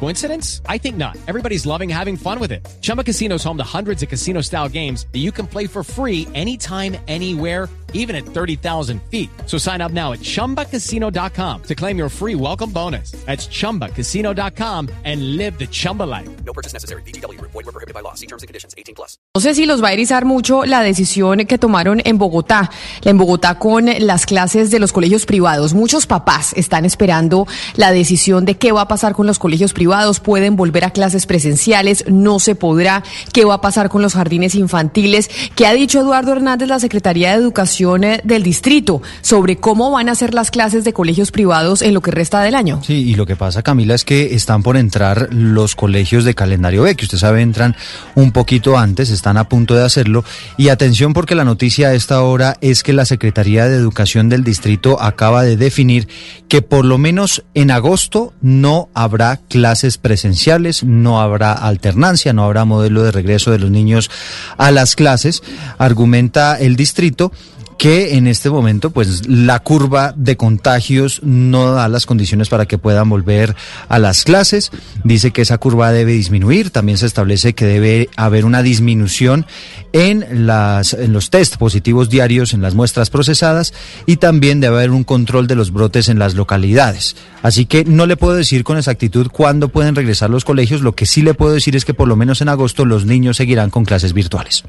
Coincidence? I think not. Everybody's loving having fun with it. Chumba Casino is home to hundreds of casino style games that you can play for free anytime, anywhere, even at 30,000 feet. So sign up now at chumbacasino.com to claim your free welcome bonus. That's chumbacasino.com and live the Chumba life. No purchase necessary. BGW. Void were prohibited by law. See terms and conditions. 18 plus. No sé si los va a erizar mucho la decisión que tomaron en Bogotá, en Bogotá con las clases de los colegios privados. Muchos papás están esperando la decisión de qué va a pasar con los colegios privados. Pueden volver a clases presenciales, no se podrá. ¿Qué va a pasar con los jardines infantiles? ¿Qué ha dicho Eduardo Hernández, la Secretaría de Educación eh, del Distrito, sobre cómo van a ser las clases de colegios privados en lo que resta del año? Sí, y lo que pasa, Camila, es que están por entrar los colegios de calendario B, que usted sabe entran un poquito antes, están a punto de hacerlo. Y atención porque la noticia a esta hora es que la Secretaría de Educación del Distrito acaba de definir que por lo menos en agosto no habrá clases presenciales, no habrá alternancia, no habrá modelo de regreso de los niños a las clases, argumenta el distrito que en este momento pues la curva de contagios no da las condiciones para que puedan volver a las clases. Dice que esa curva debe disminuir. También se establece que debe haber una disminución en, las, en los test positivos diarios, en las muestras procesadas y también debe haber un control de los brotes en las localidades. Así que no le puedo decir con exactitud cuándo pueden regresar los colegios. Lo que sí le puedo decir es que por lo menos en agosto los niños seguirán con clases virtuales.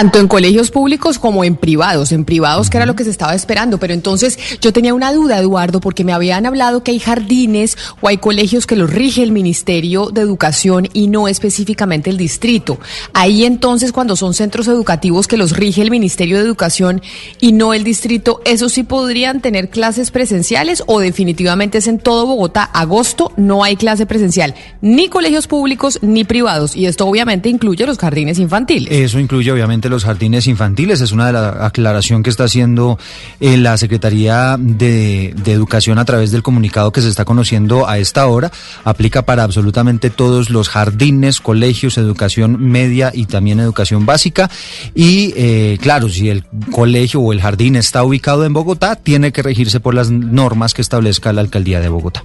Tanto en colegios públicos como en privados, en privados que era lo que se estaba esperando. Pero entonces yo tenía una duda, Eduardo, porque me habían hablado que hay jardines o hay colegios que los rige el Ministerio de Educación y no específicamente el distrito. Ahí entonces cuando son centros educativos que los rige el Ministerio de Educación y no el distrito, ¿esos sí podrían tener clases presenciales o definitivamente es en todo Bogotá? Agosto no hay clase presencial, ni colegios públicos ni privados. Y esto obviamente incluye los jardines infantiles. Eso incluye obviamente los jardines infantiles, es una de las aclaración que está haciendo eh, la Secretaría de, de, Educación a través del comunicado que se está conociendo a esta hora. Aplica para absolutamente todos los jardines, colegios, educación media y también educación básica. Y eh, claro, si el colegio o el jardín está ubicado en Bogotá, tiene que regirse por las normas que establezca la Alcaldía de Bogotá.